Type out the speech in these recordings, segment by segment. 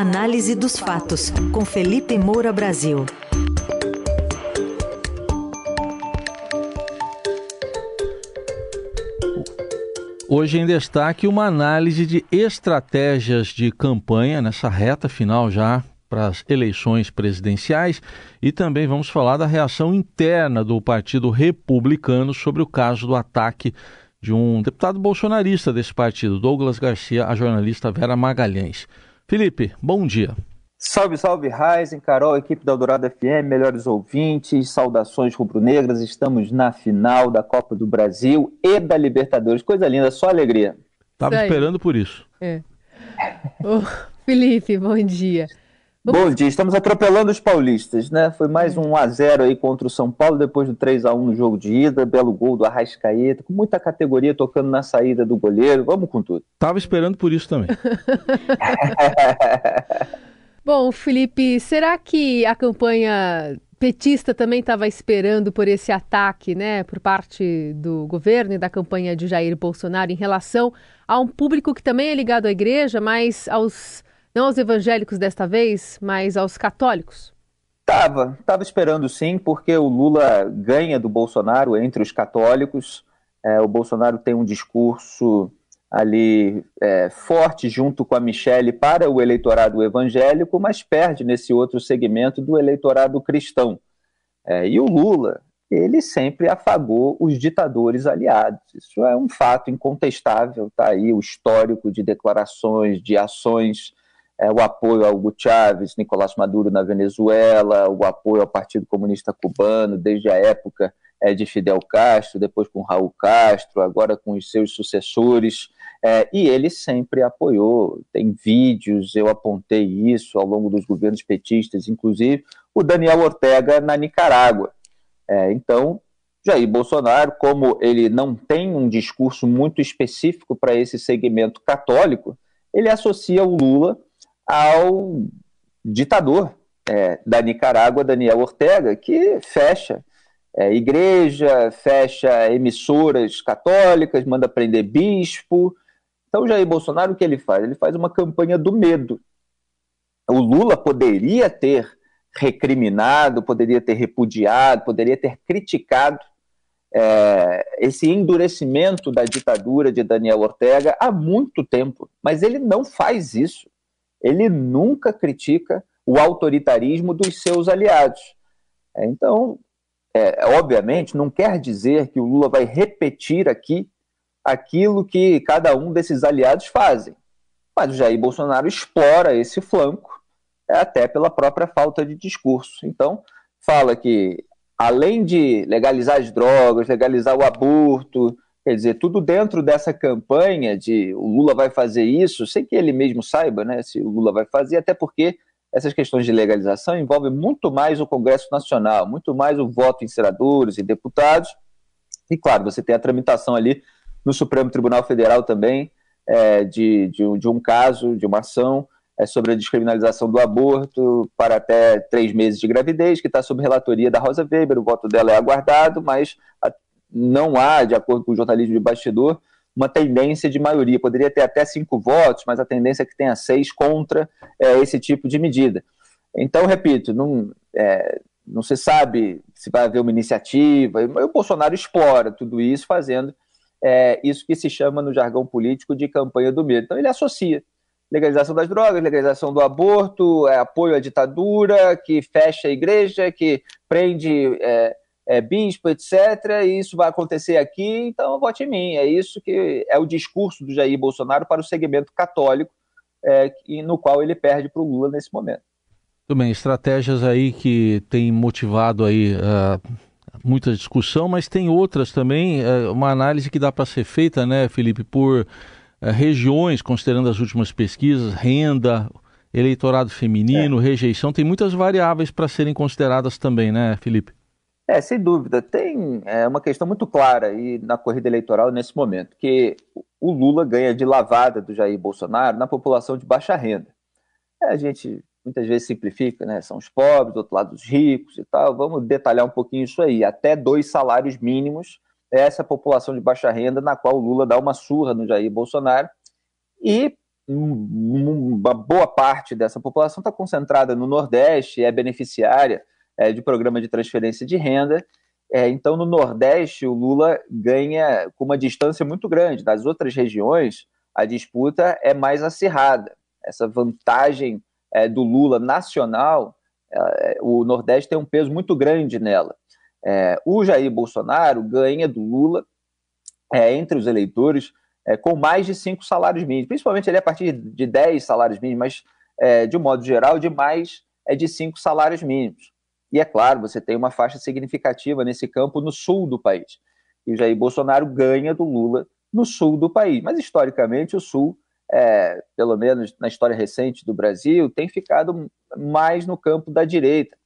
Análise dos fatos, com Felipe Moura Brasil. Hoje em destaque uma análise de estratégias de campanha nessa reta final já para as eleições presidenciais e também vamos falar da reação interna do Partido Republicano sobre o caso do ataque de um deputado bolsonarista desse partido, Douglas Garcia, a jornalista Vera Magalhães. Felipe, bom dia. Salve, salve, Raizen, Carol, equipe da Eldorado FM, melhores ouvintes, saudações rubro-negras. Estamos na final da Copa do Brasil e da Libertadores. Coisa linda, só alegria. Tava esperando por isso. É. Ô, Felipe, bom dia. Bom dia, estamos atropelando os paulistas, né? Foi mais um 1x0 aí contra o São Paulo, depois do 3x1 no jogo de ida, belo gol do Arrascaeta, com muita categoria tocando na saída do goleiro, vamos com tudo. Tava esperando por isso também. Bom, Felipe, será que a campanha petista também estava esperando por esse ataque, né, por parte do governo e da campanha de Jair Bolsonaro em relação a um público que também é ligado à igreja, mas aos não aos evangélicos desta vez, mas aos católicos? Tava, tava esperando sim, porque o Lula ganha do Bolsonaro entre os católicos. É, o Bolsonaro tem um discurso ali é, forte junto com a Michelle para o eleitorado evangélico, mas perde nesse outro segmento do eleitorado cristão. É, e o Lula, ele sempre afagou os ditadores aliados. Isso é um fato incontestável, tá aí o histórico de declarações, de ações é, o apoio ao Hugo Chávez, Nicolás Maduro na Venezuela, o apoio ao Partido Comunista Cubano, desde a época é, de Fidel Castro, depois com Raul Castro, agora com os seus sucessores, é, e ele sempre apoiou. Tem vídeos, eu apontei isso ao longo dos governos petistas, inclusive o Daniel Ortega na Nicarágua. É, então, Jair Bolsonaro, como ele não tem um discurso muito específico para esse segmento católico, ele associa o Lula ao ditador é, da Nicarágua, Daniel Ortega, que fecha é, igreja, fecha emissoras católicas, manda prender bispo. Então, Jair Bolsonaro, o que ele faz? Ele faz uma campanha do medo. O Lula poderia ter recriminado, poderia ter repudiado, poderia ter criticado é, esse endurecimento da ditadura de Daniel Ortega há muito tempo, mas ele não faz isso ele nunca critica o autoritarismo dos seus aliados. É, então, é, obviamente, não quer dizer que o Lula vai repetir aqui aquilo que cada um desses aliados fazem. Mas o Jair Bolsonaro explora esse flanco, é, até pela própria falta de discurso. Então, fala que, além de legalizar as drogas, legalizar o aborto, Quer dizer, tudo dentro dessa campanha de o Lula vai fazer isso, sem que ele mesmo saiba né, se o Lula vai fazer, até porque essas questões de legalização envolvem muito mais o Congresso Nacional, muito mais o voto em senadores e deputados. E, claro, você tem a tramitação ali no Supremo Tribunal Federal também é, de, de, de, um caso, de uma ação é, sobre a descriminalização do aborto para até três meses de gravidez, que está sob relatoria da Rosa Weber. O voto dela é aguardado, mas não há, de acordo com o jornalismo de bastidor, uma tendência de maioria. Poderia ter até cinco votos, mas a tendência é que tenha seis contra é, esse tipo de medida. Então, repito, não, é, não se sabe se vai haver uma iniciativa. O Bolsonaro explora tudo isso, fazendo é, isso que se chama no jargão político de campanha do medo. Então, ele associa legalização das drogas, legalização do aborto, é, apoio à ditadura, que fecha a igreja, que prende é, bispo, etc. E isso vai acontecer aqui, então vote em mim. É isso que é o discurso do Jair Bolsonaro para o segmento católico, é, no qual ele perde para o Lula nesse momento. Tudo bem, estratégias aí que têm motivado aí uh, muita discussão, mas tem outras também, uh, uma análise que dá para ser feita, né, Felipe, por uh, regiões, considerando as últimas pesquisas, renda, eleitorado feminino, é. rejeição, tem muitas variáveis para serem consideradas também, né, Felipe? É, sem dúvida. Tem é, uma questão muito clara aí na corrida eleitoral nesse momento, que o Lula ganha de lavada do Jair Bolsonaro na população de baixa renda. É, a gente muitas vezes simplifica, né? São os pobres, do outro lado os ricos e tal. Vamos detalhar um pouquinho isso aí. Até dois salários mínimos é essa população de baixa renda na qual o Lula dá uma surra no Jair Bolsonaro. E uma boa parte dessa população está concentrada no Nordeste, é beneficiária é, de programa de transferência de renda. É, então, no Nordeste, o Lula ganha com uma distância muito grande. Das outras regiões, a disputa é mais acirrada. Essa vantagem é, do Lula nacional, é, o Nordeste tem um peso muito grande nela. É, o Jair Bolsonaro ganha do Lula é, entre os eleitores é, com mais de cinco salários mínimos, principalmente ali a partir de 10 salários mínimos, mas de um modo geral, de mais de cinco salários mínimos. E é claro, você tem uma faixa significativa nesse campo no sul do país. E o Jair Bolsonaro ganha do Lula no sul do país. Mas historicamente, o sul, é, pelo menos na história recente do Brasil, tem ficado mais no campo da direita,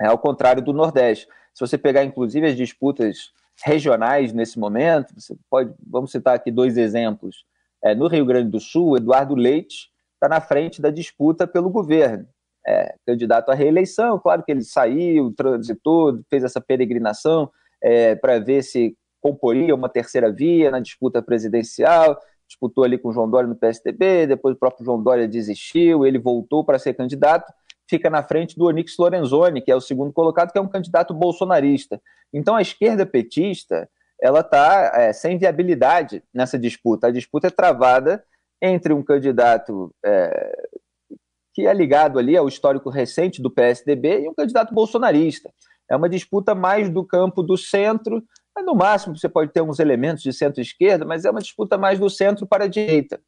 é, ao contrário do Nordeste. Se você pegar, inclusive, as disputas regionais nesse momento. Você pode, vamos citar aqui dois exemplos. É, no Rio Grande do Sul, Eduardo Leite está na frente da disputa pelo governo. É, candidato à reeleição, claro que ele saiu, transitou, fez essa peregrinação é, para ver se comporia uma terceira via na disputa presidencial, disputou ali com o João Dória no PSDB, depois o próprio João Dória desistiu, ele voltou para ser candidato, fica na frente do Onyx Lorenzoni, que é o segundo colocado, que é um candidato bolsonarista. Então a esquerda petista ela está é, sem viabilidade nessa disputa. A disputa é travada entre um candidato é, que é ligado ali ao histórico recente do PSDB e um candidato bolsonarista. É uma disputa mais do campo do centro, no máximo você pode ter uns elementos de centro-esquerda, mas é uma disputa mais do centro para a direita.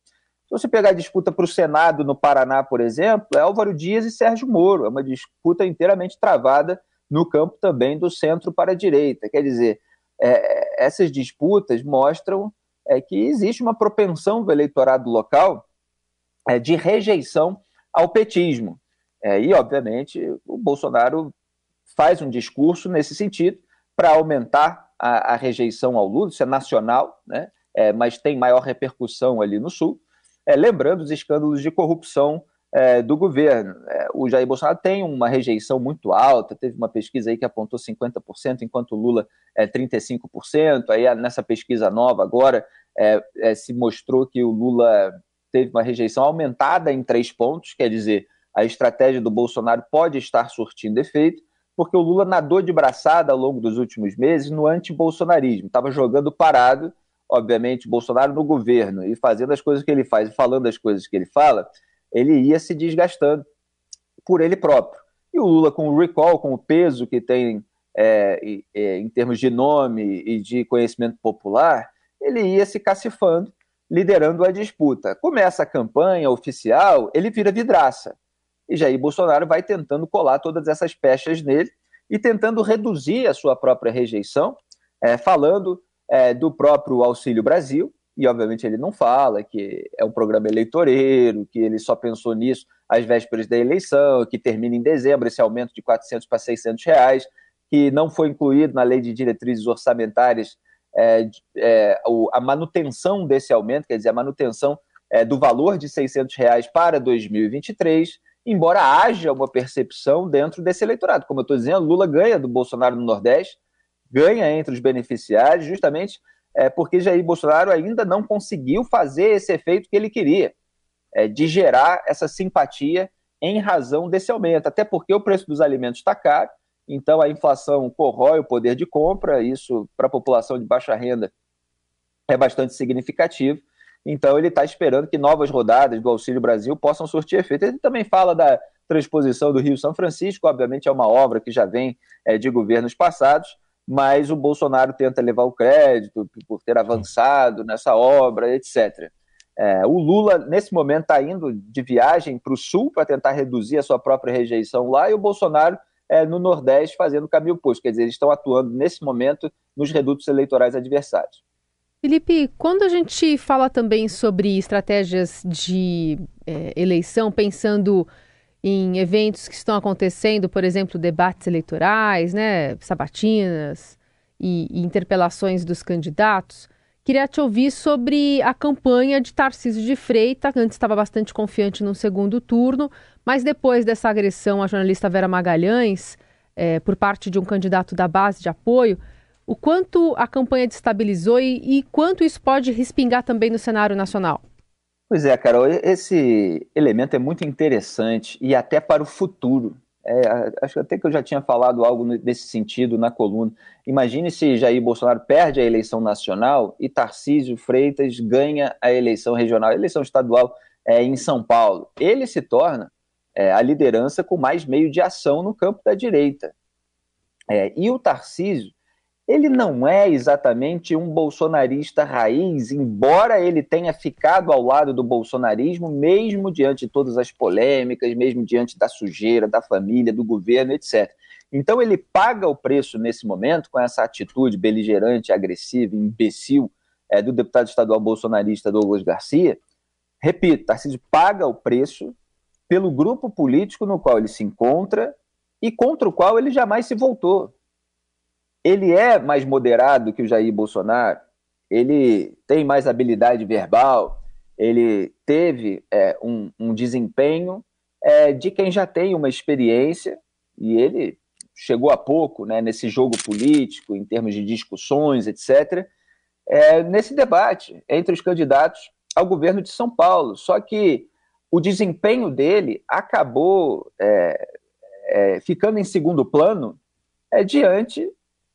Se você pegar a disputa para o Senado no Paraná, por exemplo, é Álvaro Dias e Sérgio Moro. É uma disputa inteiramente travada no campo também do centro para a direita. Quer dizer, é, essas disputas mostram é, que existe uma propensão do eleitorado local é, de rejeição ao petismo. É, e, obviamente, o Bolsonaro faz um discurso nesse sentido para aumentar a, a, rejeição ao Lula, isso é nacional, né? É, mas tem maior repercussão ali no Sul é, lembrando os escândalos de corrupção é, do governo. É, o Jair Bolsonaro tem uma rejeição muito alta, teve uma pesquisa aí que apontou 50%, enquanto o Lula é 35%. Aí nessa pesquisa nova agora é, se mostrou que o Lula teve uma rejeição aumentada em três pontos, quer dizer, a estratégia do Bolsonaro pode estar surtindo efeito, porque o Lula nadou de braçada ao longo dos últimos meses no anti-bolsonarismo, estava jogando parado obviamente, Bolsonaro no governo e fazendo as coisas que ele faz e falando as coisas que ele fala, ele ia se desgastando por ele próprio. E o Lula, com o recall, com o peso que tem é, é, em termos de nome e de conhecimento popular, ele ia se cacifando, liderando a disputa. Começa a campanha oficial, ele vira vidraça. E Jair Bolsonaro vai tentando colar todas essas pechas nele e tentando reduzir a sua própria rejeição, é, falando é, do próprio Auxílio Brasil, e obviamente ele não fala que é um programa eleitoreiro, que ele só pensou nisso às vésperas da eleição, que termina em dezembro esse aumento de 400 para 600 reais, que não foi incluído na lei de diretrizes orçamentárias é, é, a manutenção desse aumento, quer dizer, a manutenção é, do valor de 600 reais para 2023, embora haja uma percepção dentro desse eleitorado. Como eu estou dizendo, Lula ganha do Bolsonaro no Nordeste, ganha entre os beneficiários, justamente é, porque Jair Bolsonaro ainda não conseguiu fazer esse efeito que ele queria, é, de gerar essa simpatia em razão desse aumento. Até porque o preço dos alimentos está caro, então a inflação corrói o poder de compra, isso para a população de baixa renda é bastante significativo. Então ele está esperando que novas rodadas do Auxílio Brasil possam surtir efeito. Ele também fala da transposição do Rio São Francisco, obviamente é uma obra que já vem é, de governos passados, mas o Bolsonaro tenta levar o crédito por ter avançado nessa obra, etc. É, o Lula, nesse momento, está indo de viagem para o Sul para tentar reduzir a sua própria rejeição lá, e o Bolsonaro é, no Nordeste fazendo o caminho oposto. Quer dizer, eles estão atuando nesse momento nos redutos eleitorais adversários. Felipe, quando a gente fala também sobre estratégias de é, eleição, pensando em eventos que estão acontecendo, por exemplo, debates eleitorais, né, sabatinas e, e interpelações dos candidatos. Queria te ouvir sobre a campanha de Tarcísio de Freitas, antes estava bastante confiante no segundo turno, mas depois dessa agressão à jornalista Vera Magalhães, é, por parte de um candidato da base de apoio, o quanto a campanha destabilizou e, e quanto isso pode respingar também no cenário nacional? Pois é, Carol, esse elemento é muito interessante e até para o futuro. É, acho até que eu já tinha falado algo nesse sentido na coluna. Imagine se Jair Bolsonaro perde a eleição nacional e Tarcísio Freitas ganha a eleição regional, a eleição estadual é, em São Paulo. Ele se torna é, a liderança com mais meio de ação no campo da direita. É, e o Tarcísio ele não é exatamente um bolsonarista raiz, embora ele tenha ficado ao lado do bolsonarismo, mesmo diante de todas as polêmicas, mesmo diante da sujeira da família, do governo, etc. Então ele paga o preço nesse momento com essa atitude beligerante, agressiva, imbecil é, do deputado estadual bolsonarista Douglas Garcia. Repito, Tarcísio paga o preço pelo grupo político no qual ele se encontra e contra o qual ele jamais se voltou ele é mais moderado que o Jair Bolsonaro, ele tem mais habilidade verbal, ele teve é, um, um, desempenho é, de quem já tem uma experiência e ele chegou há pouco né, nesse jogo político, em termos de discussões, etc., é, nesse debate entre os candidatos ao governo de São Paulo. Só que o desempenho dele acabou é, é, ficando em segundo plano é, diante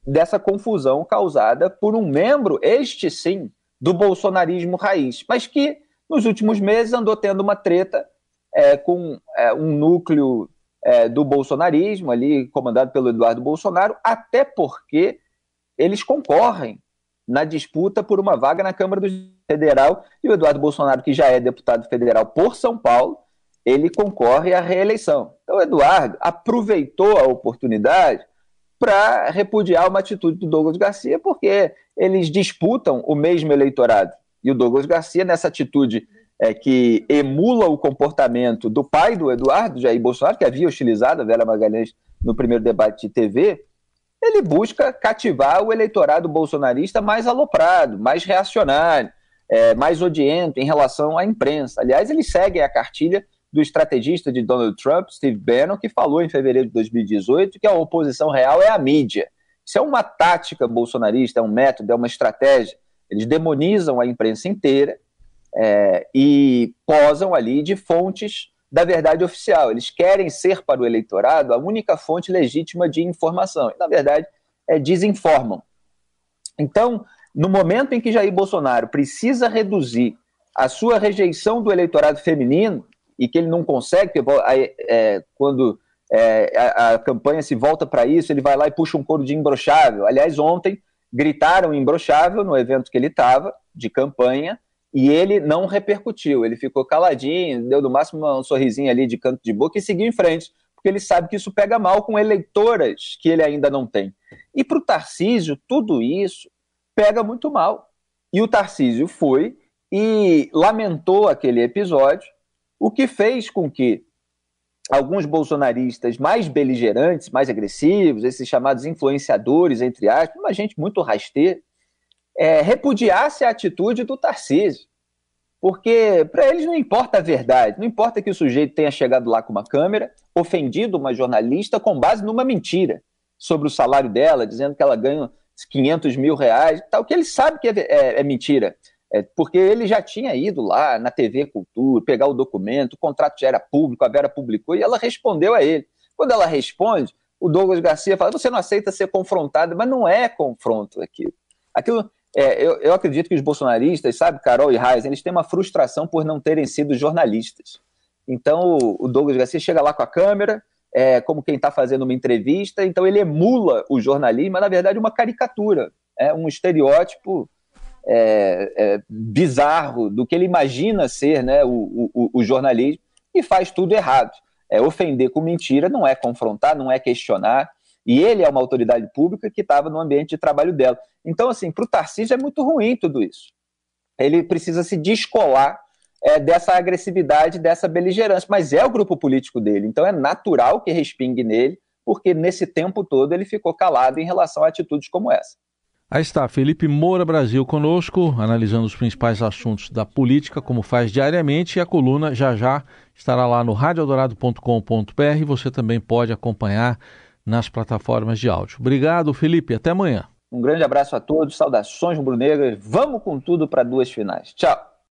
dessa confusão causada por um membro, este sim, do bolsonarismo raiz, mas que nos últimos meses andou tendo uma treta é, com é, um núcleo é, do bolsonarismo, ali comandado pelo Eduardo Bolsonaro, até porque eles concorrem na disputa por uma vaga na Câmara Federal e o Eduardo Bolsonaro, que já é deputado federal por São Paulo, ele concorre à reeleição. Então, o Eduardo aproveitou a oportunidade para repudiar uma atitude do Douglas Garcia, porque eles disputam o mesmo eleitorado. E o Douglas Garcia, nessa atitude é, que emula o comportamento do pai do Eduardo, Jair Bolsonaro, que havia hostilizado a Vera Magalhães no primeiro debate de TV, ele busca cativar o eleitorado bolsonarista mais aloprado, mais reacionário, é, mais odiento em relação à imprensa. Aliás, eles seguem a cartilha do estrategista de Donald Trump, Steve Bannon, que falou em fevereiro de 2018 que a oposição real é a mídia. Isso é uma tática bolsonarista, é um método, é uma estratégia. Eles demonizam a imprensa inteira é, e posam ali de fontes da verdade oficial. Eles querem ser para o eleitorado a única fonte legítima de informação. E, na verdade, é, desinformam. Então, no momento em que Jair Bolsonaro precisa reduzir a sua rejeição do eleitorado feminino, e que ele não consegue, é, quando é, a, a, campanha se volta para isso, ele vai lá e puxa um coro de imbrochável. Aliás, ontem gritaram imbrochável no evento que ele estava, de campanha, e ele não repercutiu, ele ficou caladinho, deu no máximo um sorrisinho ali de canto de boca e seguiu em frente, porque ele sabe que isso pega mal com eleitoras que ele ainda não tem. E para o Tarcísio, tudo isso pega muito mal. E o Tarcísio foi e lamentou aquele episódio, o que fez com que alguns bolsonaristas mais beligerantes, mais agressivos, esses chamados influenciadores, entre aspas, uma gente muito rasteira, é, repudiasse a atitude do Tarcísio. Porque para eles não importa a verdade, não importa que o sujeito tenha chegado lá com uma câmera, ofendido uma jornalista com base numa mentira sobre o salário dela, dizendo que ela ganha 500 mil reais, tal, que ele sabe que é, é, é mentira. É, porque ele já tinha ido lá na TV Cultura, pegar o documento, o contrato já era público, a Vera publicou e ela respondeu a ele. Quando ela responde, o Douglas Garcia fala: você não aceita ser confrontado, mas não é confronto aquilo. Aquilo, é, eu, eu, acredito que os bolsonaristas, sabe, Carol e Reis, eles têm uma frustração por não terem sido jornalistas. Então o, o Douglas Garcia chega lá com a câmera, é, como quem está fazendo uma entrevista, então ele emula o jornalismo, mas na verdade uma caricatura, é um estereótipo é, é, bizarro do que ele imagina ser né, o, o, o, jornalismo e faz tudo errado. É, ofender com mentira não é confrontar, não é questionar. E ele é uma autoridade pública que estava no ambiente de trabalho dela. Então, assim, para o Tarcísio é muito ruim tudo isso. Ele precisa se descolar é, dessa agressividade, dessa beligerância, mas é o grupo político dele. Então é natural que respingue nele, porque nesse tempo todo ele ficou calado em relação a atitudes como essa. Aí está, Felipe Moura Brasil conosco, analisando os principais assuntos da política, como faz diariamente, e a coluna já já estará lá no radioeldorado.com.br. Você também pode acompanhar nas plataformas de áudio. Obrigado, Felipe. Até amanhã. Um grande abraço a todos, saudações rubro-negras. Vamos com tudo para duas finais. Tchau.